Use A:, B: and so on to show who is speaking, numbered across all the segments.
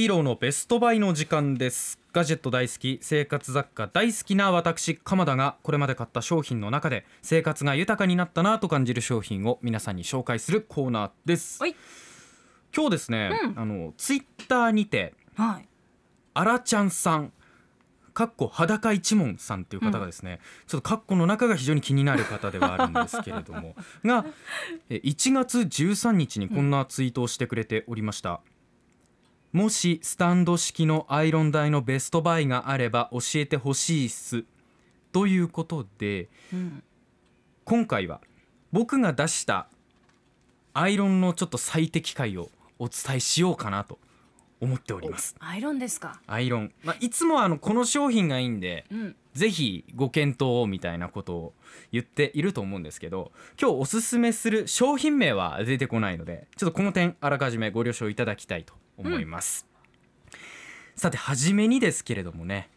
A: ヒーローのベストバイの時間です。ガジェット大好き生活雑貨大好きな私鎌田がこれまで買った商品の中で生活が豊かになったなと感じる商品を皆さんに紹介するコーナーです。
B: はい。
A: 今日ですね、
B: うん
A: あのツイッターにて
B: はい
A: あらちゃんさんかっこ裸一門さんっていう方がですね、ちょっとカッコの中が非常に気になる方ではあるんですけれども。が え1月13日にこんなツイートをしてくれておりました、もしスタンド式のアイロン台のベストバイがあれば教えてほしいっす。ということで
B: うん
A: 今回は僕が出したアイロンのちょっと最適解をお伝えしようかなと思っております。
B: アイロンですか？
A: アイロン、まあ、いつもあのこの商品がいいんで
B: うん。
A: ぜひご検討をみたいなことを言っていると思うんですけど今日おすすめする商品名は出てこないのでちょっとこの点あらかじめご了承いただきたいと思います、さて初めにですけれどもね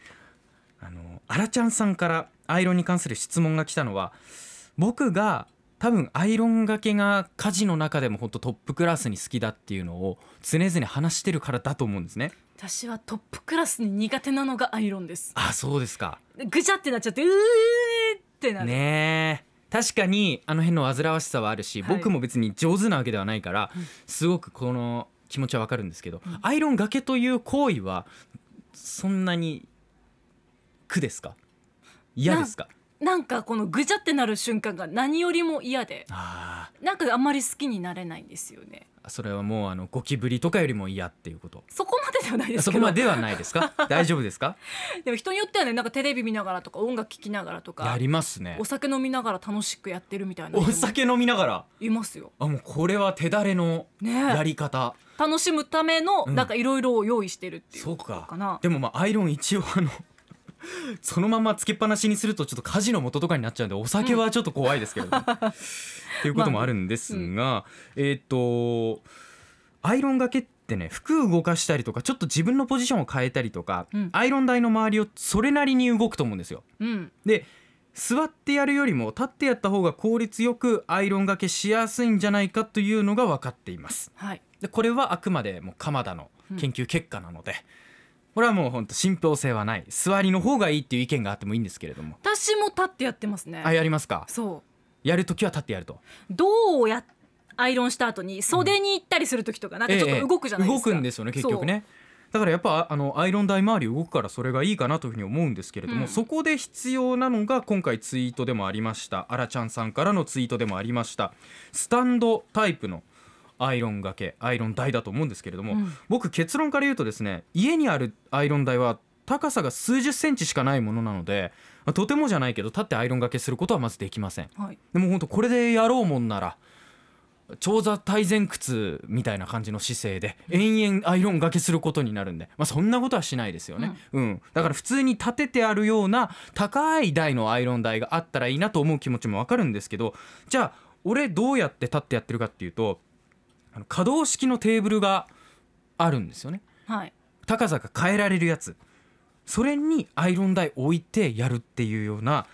A: あのあらちゃんさんからアイロンに関する質問が来たのは僕が多分アイロンがけが家事の中でも本当トップクラスに好きだっていうのを常々話してるからだと思うんですね。
B: 私はトップクラスに苦手なのがアイロンです。
A: あそうですか。
B: ぐちゃってなっちゃってうーってなる、
A: ねえ。確かにあの辺の煩わしさはあるし、
B: はい。
A: 僕も別に上手なわけではないから、
B: うん
A: すごくこの気持ちはわかるんですけど、アイロンがけという行為はそんなに苦ですか？嫌ですか？
B: なんかこのぐちゃってなる瞬間が何よりも嫌で。
A: あ
B: なんかあんまり好きになれないんですよね。
A: あそれはもうあのゴキブリとかよりも嫌っていうこと。
B: そこまでではないです
A: そこまではないですか？大丈夫ですか？
B: でも人によってはねなんかテレビ見ながらとか音楽聴きながらと
A: や
B: か
A: りますね。
B: お酒飲みながら楽しくやってるみたいな人
A: お
B: も
A: 酒飲みながら？
B: いますよ。
A: あもうこれは手だれの
B: ね。
A: や
B: え
A: り方、
B: 楽しむための
A: うん。
B: なんかいろいろを用意してるっていう
A: そう
B: こと
A: か
B: か。な。
A: でもまあアイロン一応あのそのままつけっぱなしにするとちょっと火事の元とかになっちゃうんでお酒はちょっと怖いですけど、ねっていうこともあるんですが、えっ、とアイロンがけってね服動かしたりとかちょっと自分のポジションを変えたりとか、
B: うん
A: アイロン台の周りをそれなりに動くと思うんですよ。
B: うん
A: で座ってやるよりも立ってやった方が効率よくアイロンがけしやすいんじゃないかというのが分かっています。
B: はい。
A: でこれはあくまでもう鎌田の研究結果なので、これはもう本当信憑性はない。座りの方がいいっていう意見があってもいいんですけれども、
B: 私も立ってやってますね。
A: あやりますか？
B: そ
A: やるときは立ってやると。
B: う。どうやアイロンした後に袖に行ったりする時とかなんかちょっと動くじゃないですか。
A: 動くんですよね結局ね。だからやっぱあのアイロン台周り動くからそれがいいかなというふうに思うんですけれども、
B: うん。
A: そこで必要なのが今回ツイートでもありました。あらちゃんさんからのツイートでもありました。スタンドタイプのアイロンがけアイロン台だと思うんですけれども、
B: うん。
A: 僕結論から言うとですね家にあるアイロン台は高さが数十センチしかないものなのでまあとてもじゃないけど立ってアイロンがけすることはまずできません。
B: はい。
A: でも本当これでやろうもんなら長座大前屈みたいな感じの姿勢で延々アイロンがけすることになるんで、まあ、そんなことはしないですよね、うん。だから普通に立ててあるような高い台のアイロン台があったらいいなと思う気持ちもわかるんですけどじゃあ俺どうやって立ってやってるかっていうとあの可動式のテーブルがあるんですよね。
B: はい。
A: 高さが変えられるやつ。それにアイロン台置いてやるっていうような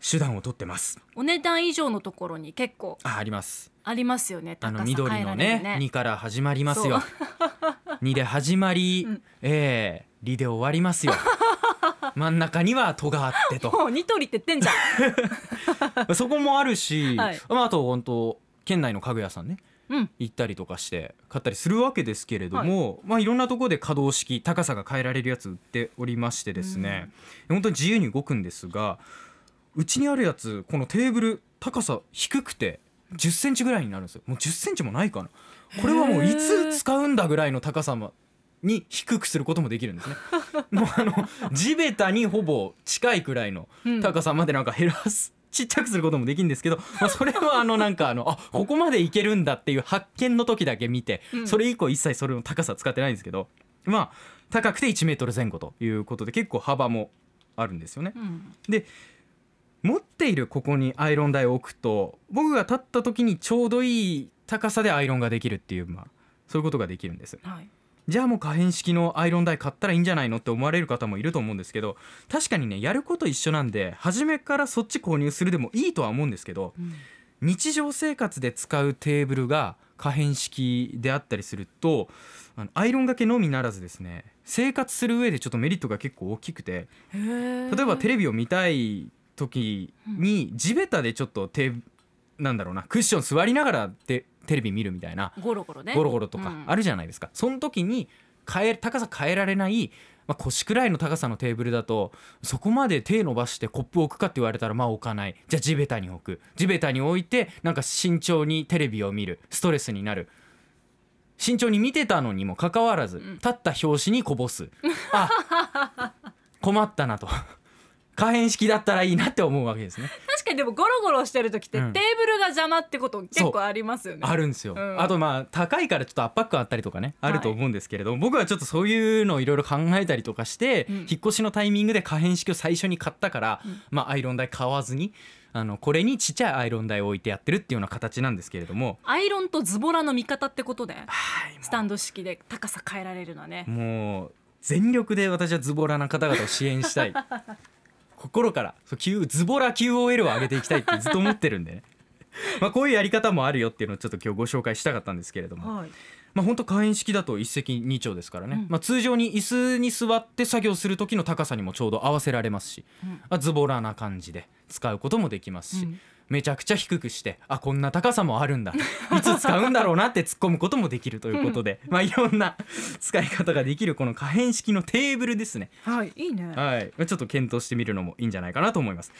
A: 手段をとってます。
B: お値段以上のところに結構
A: ああります。
B: ありますよね。
A: あの緑の
B: 変えられる
A: ね。2から始まりますよ。
B: そ
A: 2 で始まり、
B: うん。
A: ええリで終わりますよ。真ん中には戸があってと。
B: もうニトリって言ってんじゃん。
A: そこもあるし、
B: はい。
A: まあ、あと本当県内の家具屋さんね。
B: うん。
A: 行ったりとかして買ったりするわけですけれども、い。まあ、いろんなところで可動式高さが変えられるやつ売っておりましてですね、本当に自由に動くんですがうちにあるやつこのテーブル高さ低くて1 0センチぐらいになるんですよ。もう1 0センチもないかな。これはもういつ使うんだぐらいの高さまに低くすることもできるんですね。もうあの地べたにほぼ近いくらいの
B: うん
A: 高さまでなんか減らすちっちゃくすることもできるんですけど、まあ、それはあのなんかあのあここまでいけるんだっていう発見の時だけ見て、
B: うん
A: それ以降一切それの高さ使ってないんですけどまあ高くて1メートル前後ということで結構幅もあるんですよね。
B: うん。
A: で持っているここにアイロン台を置くと僕が立った時にちょうどいい高さでアイロンができるっていうまあそういうことができるんです。
B: はい。
A: じゃあもう可変式のアイロン台買ったらいいんじゃないのって思われる方もいると思うんですけど確かにねやること一緒なんで初めからそっち購入するでもいいとは思うんですけど
B: うん。
A: 日常生活で使うテーブルが可変式であったりするとあのアイロンがけのみならずですね生活する上でちょっとメリットが結構大きくて例えばテレビを見たい時に地べたでちょっと手なんだろうなクッション座りながらでテレビ見るみたいな
B: ゴロゴロね。
A: ゴロゴロとか
B: うん。
A: あるじゃないですか、その時に変え高さ変えられない、まあ、腰くらいの高さのテーブルだとそこまで手伸ばしてコップを置くかって言われたらまあ置かない。じゃあ地べたに置く。地べたに置いてなんか慎重にテレビを見る。ストレスになる。慎重に見てたのにもかかわらず立った拍子にこぼす。あ困ったなと。可変式だったらいいなって思うわけですね
B: でもゴロゴロしてる時って
A: うん。
B: テーブルが邪魔ってこと結構ありますよね。
A: あるんですよ、
B: うん。
A: あとまあ高いからちょっと圧迫感あったりとかねあると思うんですけれども、僕はちょっとそういうのをいろいろ考えたりとかして、
B: うん。
A: 引っ越しのタイミングで可変式を最初に買ったから、まあアイロン台買わずにあのこれにちっちゃいアイロン台を置いてやってるっていうような形なんですけれども。
B: アイロンとズボラの見方ってことで
A: はい
B: スタンド式で高さ変えられるのはね。
A: もう全力で私はズボラな方々を支援したい 心からそう Q ズボラ QOL を上げていきたいってずっと思ってるんでね。まあこういうやり方もあるよっていうのをちょっと今日ご紹介したかったんですけれども。
B: はい。
A: まあ本当可変式だと一石二鳥ですからね、
B: うん。
A: まあ、通常に椅子に座って作業する時の高さにもちょうど合わせられますし、
B: うん。
A: まあ、ズボラな感じで使うこともできますし、
B: うん
A: めちゃくちゃ低くしてあこんな高さもあるんだ。いつ使うんだろうなって突っ込むこともできるということで、まあいろんな使い方ができるこの可変式のテーブルですね。
B: はいいいね。
A: はい、まあちょっと検討してみるのもいいんじゃないかなと思います。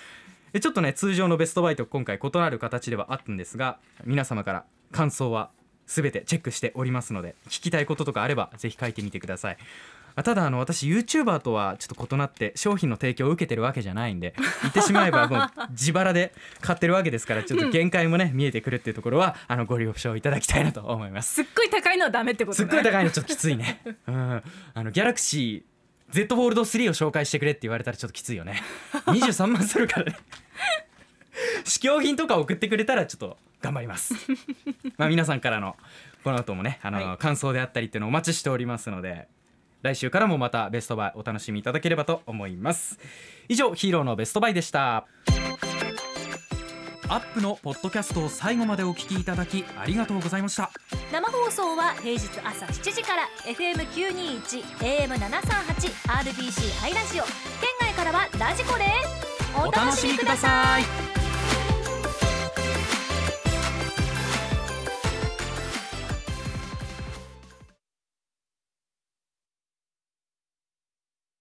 A: でちょっとね通常のベストバイと今回異なる形ではあったんですが皆様から感想は全てチェックしておりますので聞きたいこととかあればぜひ書いてみてください。あただあの私 YouTuber とはちょっと異なって商品の提供を受けてるわけじゃないんで 言ってしまえばもう自腹で買ってるわけですからちょっと限界もね見えてくるっていうところはあのご了承いただきたいなと思います。
B: すっごい高いのはダメってことね
A: すっごい高いのちょっときついね。うん、あのギャラクシー Z フォールド3を紹介してくれって言われたらちょっときついよね。23万するからね。試供品とか送ってくれたらちょっと頑張ります。まあ皆さんからのこの後もねあの、
B: はい
A: 感想であったりっていうのをお待ちしておりますので。来週からもまたベストバイお楽しみいただければと思います。以上ヒーローのベストバイでした。アップのポッドキャストを最後までお聞きいただきありがとうございました。
C: 生放送は平日朝7時から FM921 AM738 RBC ハイラジオ。県外からはラジコです。
A: お楽しみください。